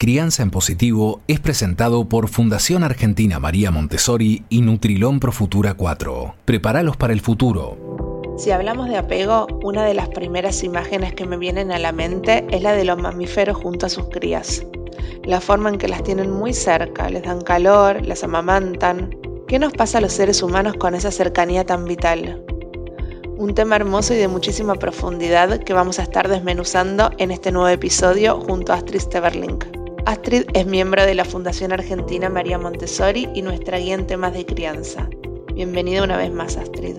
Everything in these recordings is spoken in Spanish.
Crianza en Positivo es presentado por Fundación Argentina María Montessori y Nutrilón Pro Futura 4. Prepáralos para el futuro. Si hablamos de apego, una de las primeras imágenes que me vienen a la mente es la de los mamíferos junto a sus crías. La forma en que las tienen muy cerca, les dan calor, las amamantan. ¿Qué nos pasa a los seres humanos con esa cercanía tan vital? Un tema hermoso y de muchísima profundidad que vamos a estar desmenuzando en este nuevo episodio junto a Astrid Steverling. Astrid es miembro de la Fundación Argentina María Montessori y nuestra guía en temas de crianza. Bienvenida una vez más, Astrid.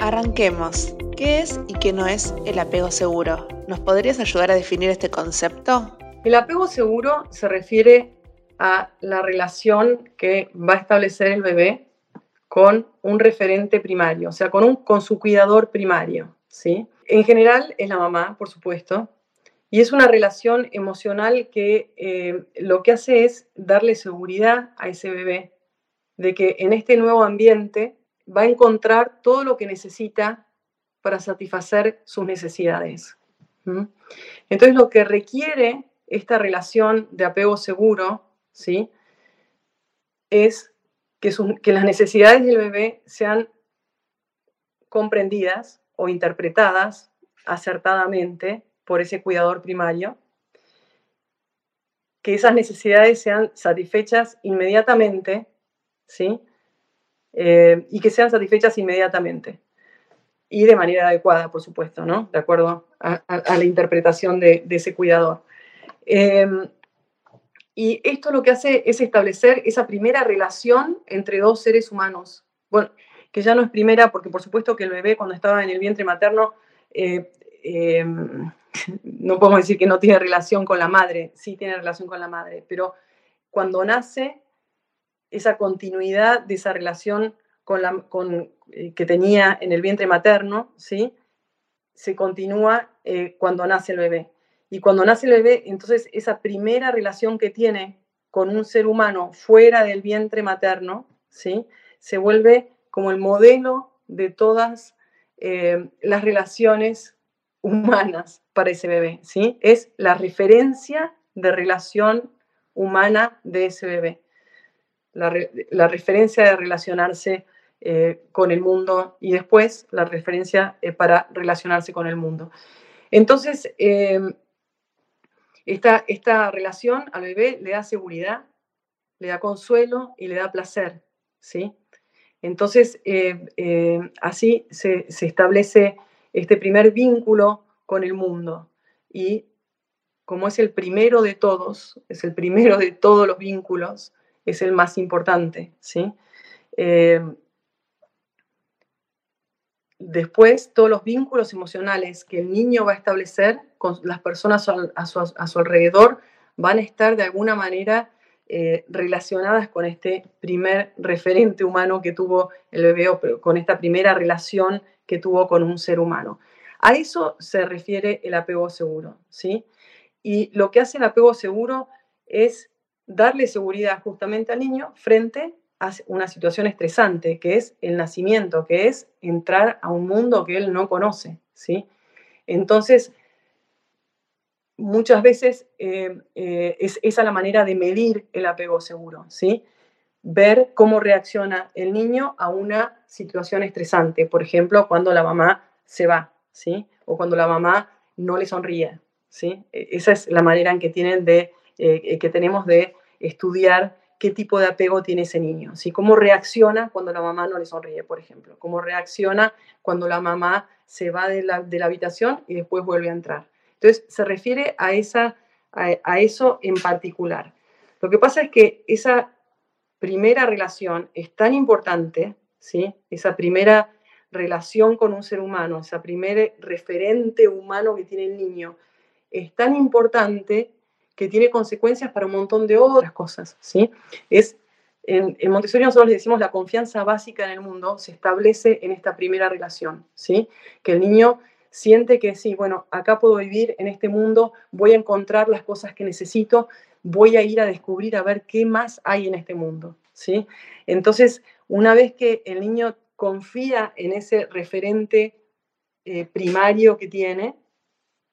Arranquemos. ¿Qué es y qué no es el apego seguro? ¿Nos podrías ayudar a definir este concepto? El apego seguro se refiere a la relación que va a establecer el bebé con un referente primario, o sea, con, un, con su cuidador primario. ¿sí? En general es la mamá, por supuesto, y es una relación emocional que eh, lo que hace es darle seguridad a ese bebé de que en este nuevo ambiente va a encontrar todo lo que necesita para satisfacer sus necesidades. Entonces lo que requiere esta relación de apego seguro, ¿sí? Es que, que las necesidades del bebé sean comprendidas o interpretadas acertadamente por ese cuidador primario, que esas necesidades sean satisfechas inmediatamente, ¿sí? Eh, y que sean satisfechas inmediatamente. Y de manera adecuada, por supuesto, ¿no? De acuerdo a, la interpretación de, ese cuidador. Em, y esto lo que hace es establecer esa primera relación entre dos seres humanos. Bueno, que ya no es primera, porque por supuesto que el bebé cuando estaba en el vientre materno eh, em, no podemos decir que no tiene relación con la madre, sí tiene relación con la madre, pero cuando nace, esa continuidad de esa relación con la, con, eh, que tenía en el vientre materno, ¿sí? se continúa eh, cuando nace el bebé. Y cuando nace el bebé, entonces esa primera relación que tiene con un ser humano fuera del vientre materno, ¿sí? se vuelve como el modelo de todas eh, las relaciones humanas para ese bebé, ¿sí? Es la referencia de relación humana de ese bebé, la, referencia de relacionarse eh, con el mundo y después la referencia eh, para relacionarse con el mundo. Entonces, em, esta, esta relación al bebé le da seguridad, le da consuelo y le da placer, ¿sí? Entonces, eh, así se, se establece este primer vínculo con el mundo. Y como es el primero de todos, es el primero de todos los vínculos, es el más importante, ¿sí? Eh, después, todos los vínculos emocionales que el niño va a establecer con las personas a su, alrededor van a estar de alguna manera eh, relacionadas con este primer referente humano que tuvo el bebé, o con esta primera relación que tuvo con un ser humano. A eso se refiere el apego seguro, ¿sí? Y lo que hace el apego seguro es darle seguridad justamente al niño frente a una situación estresante, que es el nacimiento, que es entrar a un mundo que él no conoce, ¿sí? Entonces, muchas veces eh, eh, es esa la manera de medir el apego seguro, ¿sí? Ver cómo reacciona el niño a una situación estresante, por ejemplo, cuando la mamá se va, ¿sí? O cuando la mamá no le sonríe, ¿sí? E, esa es la manera en que, tienen de, eh, eh, que tenemos de estudiar qué tipo de apego tiene ese niño, ¿sí? Cómo reacciona cuando la mamá no le sonríe, por ejemplo. Cómo reacciona cuando la mamá se va de la, habitación y después vuelve a entrar. Entonces, se refiere a, esa, a eso en particular. Lo que pasa es que esa primera relación es tan importante, ¿sí? Esa primera relación con un ser humano, esa primer referente humano que tiene el niño, es tan importante que tiene consecuencias para un montón de otras cosas, ¿sí? Es, en, Montessori nosotros le decimos la confianza básica en el mundo se establece en esta primera relación, ¿sí? Que el niño siente que sí, bueno, acá puedo vivir en este mundo, voy a encontrar las cosas que necesito, voy a ir a descubrir a ver qué más hay en este mundo, ¿sí? Entonces, una vez que el niño confía en ese referente eh, primario que tiene,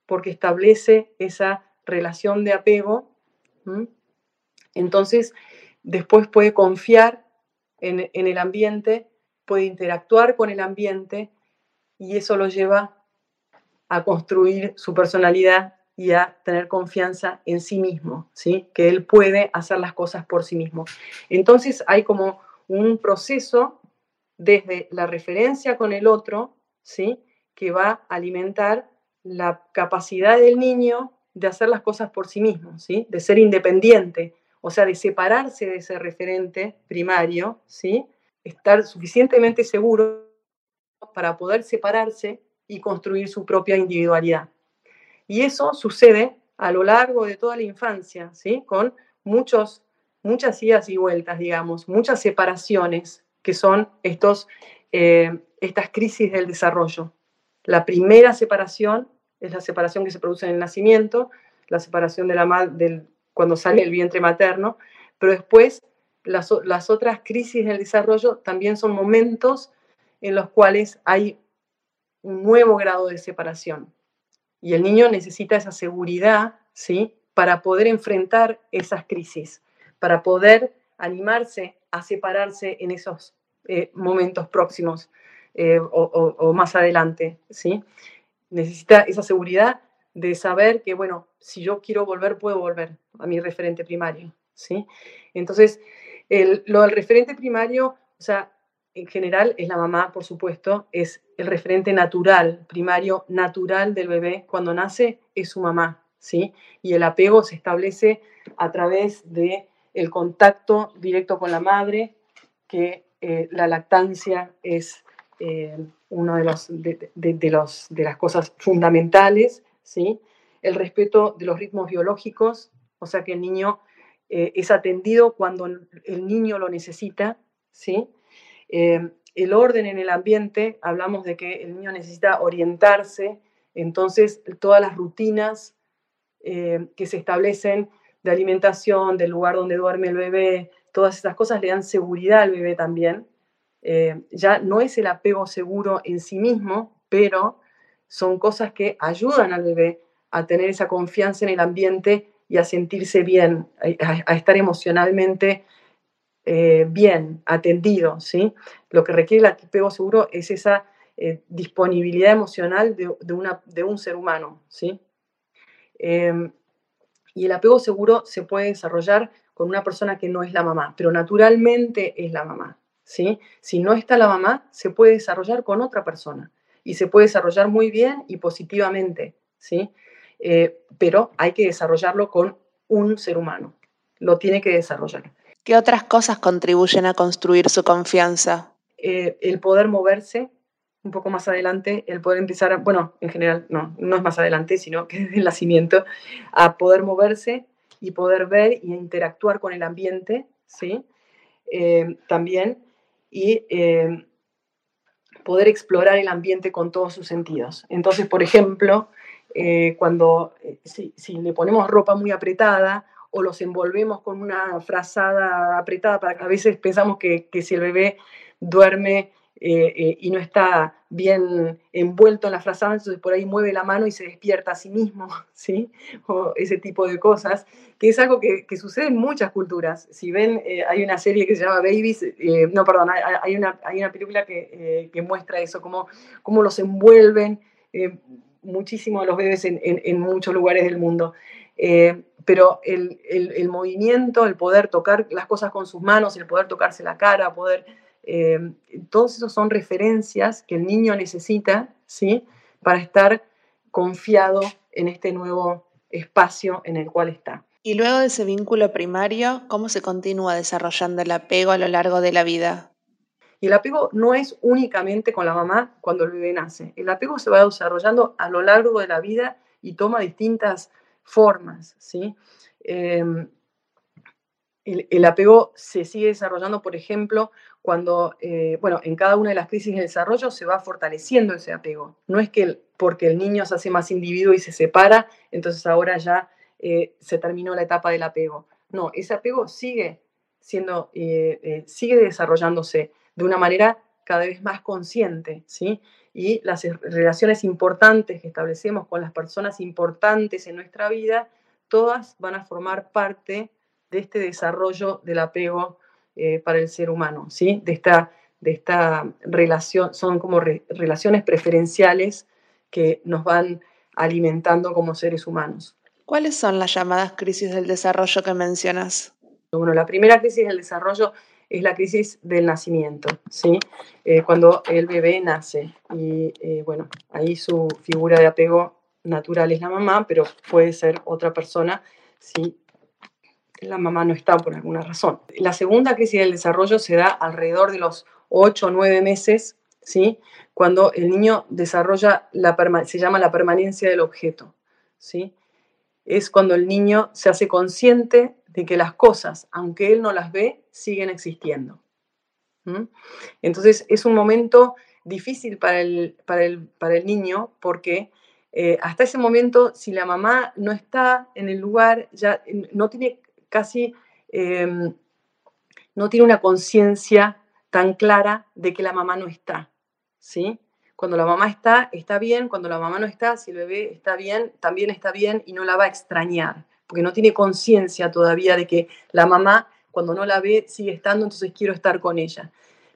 porque establece esa relación de apego, Entonces, después puede confiar en, en el ambiente, puede interactuar con el ambiente y eso lo lleva a construir su personalidad y a tener confianza en sí mismo, ¿sí? que él puede hacer las cosas por sí mismo. Entonces hay como un proceso desde la referencia con el otro, ¿sí? que va a alimentar la capacidad del niño de hacer las cosas por sí mismo, ¿sí? de ser independiente, o sea, de separarse de ese referente primario, ¿sí? estar suficientemente seguro para poder separarse y construir su propia individualidad. Y eso sucede a lo largo de toda la infancia, ¿sí? Con muchos, muchas idas y vueltas, digamos, muchas separaciones, que son estos, eh, estas crisis del desarrollo. La primera separación es la separación que se produce en el nacimiento, la separación de la del, cuando sale el vientre materno, pero después las, las otras crisis del desarrollo también son momentos en los cuales hay un nuevo grado de separación. Y el niño necesita esa seguridad, ¿sí? Para poder enfrentar esas crisis, para poder animarse a separarse en esos eh, momentos próximos eh, o, más adelante, ¿sí? Necesita esa seguridad de saber que, bueno, si yo quiero volver, puedo volver a mi referente primario, ¿sí? Entonces, lo del referente primario, o sea, en general es la mamá, por supuesto, es el referente natural, primario, natural del bebé cuando nace, es su mamá, ¿sí? Y el apego se establece a través de el contacto directo con la madre, que eh, la lactancia es eh, una de, los, de, de las cosas fundamentales, ¿sí? El respeto de los ritmos biológicos, o sea que el niño eh, es atendido cuando el niño lo necesita, ¿sí? Eh, el orden en el ambiente, hablamos de que el niño necesita orientarse, entonces todas las rutinas que se establecen de alimentación, del lugar donde duerme el bebé, todas esas cosas le dan seguridad al bebé también. Eh, ya no es el apego seguro en sí mismo, pero son cosas que ayudan al bebé a tener esa confianza en el ambiente y a sentirse bien, a estar emocionalmente eh, bien, atendido, ¿sí? Lo que requiere el apego seguro es esa eh, disponibilidad emocional de, una, de, un ser humano, ¿sí? Y el apego seguro se puede desarrollar con una persona que no es la mamá, pero naturalmente es la mamá, ¿sí? Si no está la mamá, se puede desarrollar con otra persona y se puede desarrollar muy bien y positivamente, ¿sí? Eh, pero hay que desarrollarlo con un ser humano, lo tiene que desarrollar. ¿Qué otras cosas contribuyen a construir su confianza? Eh, el poder moverse un poco más adelante, el poder empezar, bueno, en general no, no es más adelante, sino que desde el nacimiento, a poder moverse y poder ver y interactuar con el ambiente, ¿sí? Eh, también, y eh, poder explorar el ambiente con todos sus sentidos. Entonces, por ejemplo, cuando si, si, le ponemos ropa muy apretada o los envolvemos con una frazada apretada, para que a veces pensamos que, si el bebé duerme eh, eh, y no está bien envuelto en la frazada, entonces por ahí mueve la mano y se despierta a sí mismo, ¿sí? O ese tipo de cosas, que es algo que, sucede en muchas culturas. Si ven, eh, hay una serie que se llama Babies, no, perdón, hay una, hay una película que, muestra eso, cómo, cómo los envuelven muchísimo los bebés en, en, muchos lugares del mundo pero el, el, movimiento, el poder tocar las cosas con sus manos, el poder tocarse la cara, poder, eh, todos esos son referencias que el niño necesita, ¿sí? Para estar confiado en este nuevo espacio en el cual está. Y luego de ese vínculo primario, ¿cómo se continúa desarrollando el apego a lo largo de la vida? Y el apego no es únicamente con la mamá cuando el bebé nace. El apego se va desarrollando a lo largo de la vida y toma distintas formas, ¿sí? Em, el, apego se sigue desarrollando, por ejemplo, cuando, eh, bueno, en cada una de las crisis de desarrollo se va fortaleciendo ese apego. No es que porque el niño se hace más individuo y se separa, entonces ahora ya eh, se terminó la etapa del apego. No, ese apego sigue siendo, eh, sigue desarrollándose de una manera cada vez más consciente, ¿sí? y las relaciones importantes que establecemos con las personas importantes en nuestra vida todas van a formar parte de este desarrollo del apego eh, para el ser humano, ¿sí? De esta, de esta relación, son como relaciones preferenciales que nos van alimentando como seres humanos. ¿Cuáles son las llamadas crisis del desarrollo que mencionas? Bueno, la primera crisis del desarrollo es la crisis del nacimiento, ¿sí? Eh, cuando el bebé nace. Y eh, bueno, ahí su figura de apego natural es la mamá, pero puede ser otra persona si la mamá no está por alguna razón. La segunda crisis del desarrollo se da alrededor de los 8 o 9 meses, ¿sí? Cuando el niño desarrolla, la se llama la permanencia del objeto, ¿sí? Es cuando el niño se hace consciente de que las cosas, aunque él no las ve, siguen existiendo. Entonces es un momento difícil para el, para el, para el niño porque eh, hasta ese momento, si la mamá no está en el lugar, ya no tiene casi, em, no tiene una conciencia tan clara de que la mamá no está, ¿sí? Cuando la mamá está, está bien, cuando la mamá no está, si el bebé está bien, también está bien y no la va a extrañar porque no tiene conciencia todavía de que la mamá, cuando no la ve, sigue estando, entonces quiero estar con ella.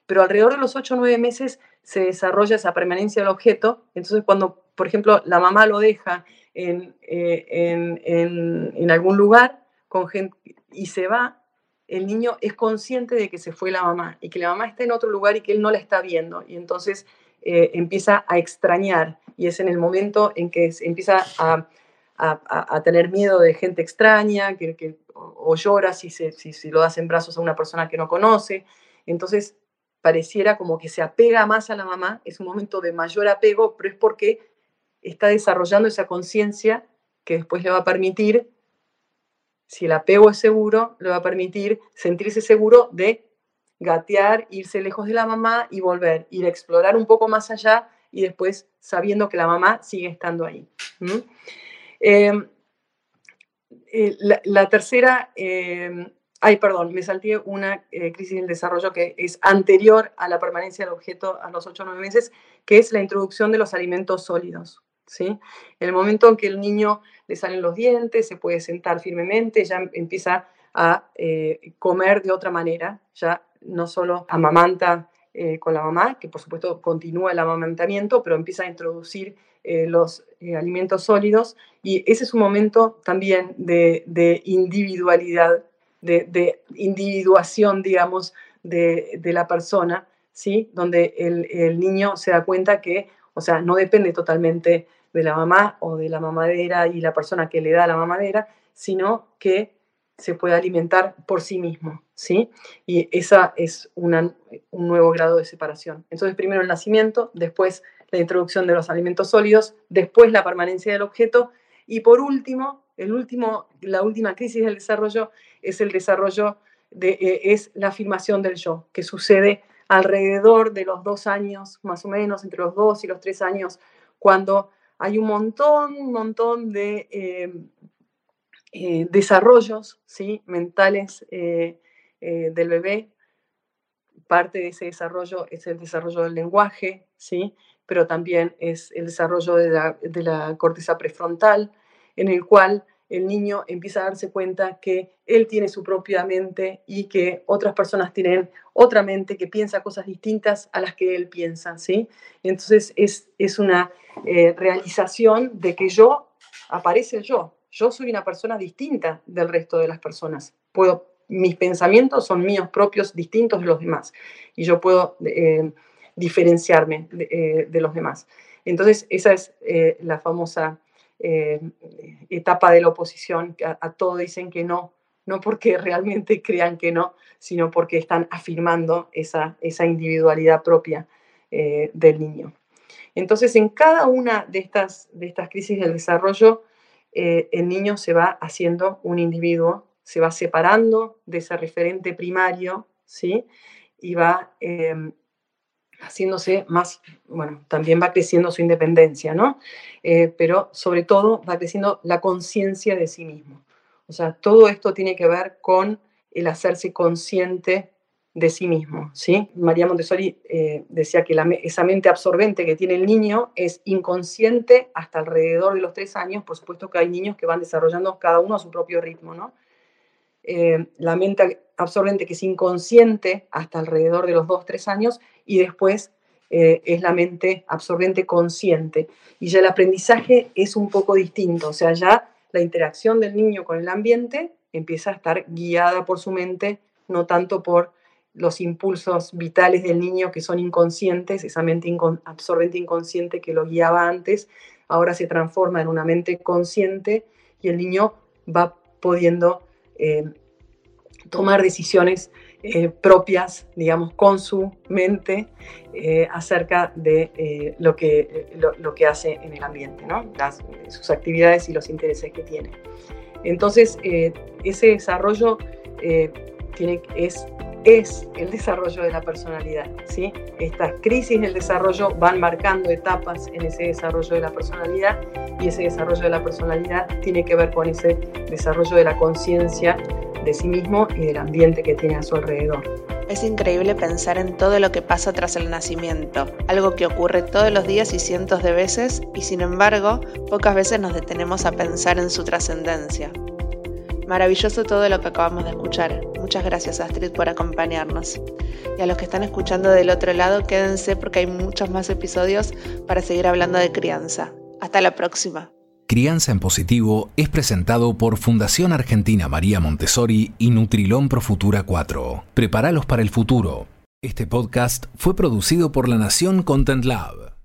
Pero alrededor de los 8 o 9 meses se desarrolla esa permanencia del objeto, entonces cuando, por ejemplo, la mamá lo deja en, eh, en, algún lugar con gente, y se va, el niño es consciente de que se fue la mamá y que la mamá está en otro lugar y que él no la está viendo. Y entonces eh, empieza a extrañar y es en el momento en que empieza a a, tener miedo de gente extraña, que, o, llora si, si, lo das en brazos a una persona que no conoce. Entonces, pareciera como que se apega más a la mamá, es un momento de mayor apego, pero es porque está desarrollando esa conciencia que después le va a permitir, si el apego es seguro, le va a permitir sentirse seguro de gatear, irse lejos de la mamá y volver, ir a explorar un poco más allá y después sabiendo que la mamá sigue estando ahí. Em, eh, la, tercera, em, ay, perdón, me salté una eh, crisis del desarrollo que es anterior a la permanencia del objeto a los 8 o 9 meses, que es la introducción de los alimentos sólidos. ¿Sí? En el momento en que el niño le salen los dientes, se puede sentar firmemente, ya empieza a eh, comer de otra manera, ya no solo amamanta con la mamá, que por supuesto continúa el amamantamiento, pero empieza a introducir eh, los eh, alimentos sólidos y ese es un momento también de, individualidad, de, individuación, digamos, de, la persona, ¿sí? Donde el, niño se da cuenta que, o sea, no depende totalmente de la mamá o de la mamadera y la persona que le da la mamadera, sino que se puede alimentar por sí mismo, ¿sí? Y esa es un nuevo grado de separación. Entonces, primero el nacimiento, después la introducción de los alimentos sólidos, después la permanencia del objeto y por último, el último, la última crisis del desarrollo es el desarrollo de, eh, es la afirmación del yo, que sucede alrededor de los dos años, más o menos, entre los dos y los tres años, cuando hay un montón, un montón de eh, eh, desarrollos ¿sí? mentales del bebé. Parte de ese desarrollo es el desarrollo del lenguaje, ¿sí? pero también es el desarrollo de la, corteza prefrontal, en el cual el niño empieza a darse cuenta que él tiene su propia mente y que otras personas tienen otra mente que piensa cosas distintas a las que él piensa, ¿sí? Entonces es, es una eh, realización de que yo, aparece yo, yo soy una persona distinta del resto de las personas. Puedo, mis pensamientos son míos propios, distintos de los demás, y yo puedo... Eh, diferenciarme eh, de, los demás. Entonces, esa es la famosa eh, etapa de la oposición, a, todo dicen que no, no porque realmente crean que no, sino porque están afirmando esa, esa individualidad propia del niño. Entonces, en cada una de estas, de estas crisis del desarrollo, el niño se va haciendo un individuo, se va separando de ese referente primario, ¿sí? Y va haciéndose más, bueno, también va creciendo su independencia, ¿no? Eh, pero sobre todo va creciendo la conciencia de sí mismo. O sea, todo esto tiene que ver con el hacerse consciente de sí mismo. ¿sí? María Montessori eh, decía que esa mente absorbente que tiene el niño es inconsciente hasta alrededor de los tres años. Por supuesto que hay niños que van desarrollando cada uno a su propio ritmo. ¿no? Eh, la mente absorbente que es inconsciente hasta alrededor de los dos, tres años y después eh, es la mente absorbente consciente. Y ya el aprendizaje es un poco distinto, o sea, ya la interacción del niño con el ambiente empieza a estar guiada por su mente, no tanto por los impulsos vitales del niño que son inconscientes, esa mente absorbente inconsciente que lo guiaba antes, ahora se transforma en una mente consciente y el niño va pudiendo eh, tomar decisiones eh, propias, digamos, con su mente eh, acerca de lo, que, lo, que hace en el ambiente, ¿no? sus actividades y los intereses que tiene. Entonces, ese desarrollo tiene, es es el desarrollo de la personalidad. ¿sí? Estas crisis del desarrollo van marcando etapas en ese desarrollo de la personalidad y ese desarrollo de la personalidad tiene que ver con ese desarrollo de la conciencia de sí mismo y del ambiente que tiene a su alrededor. Es increíble pensar en todo lo que pasa tras el nacimiento, algo que ocurre todos los días y cientos de veces, y sin embargo, pocas veces nos detenemos a pensar en su trascendencia. Maravilloso todo lo que acabamos de escuchar. Muchas gracias Astrid por acompañarnos. Y a los que están escuchando del otro lado, quédense porque hay muchos más episodios para seguir hablando de crianza. Hasta la próxima. Crianza en Positivo es presentado por Fundación Argentina María Montessori y Nutrilón Pro Futura 4. Prepáralos para el futuro. Este podcast fue producido por La Nación Content Lab.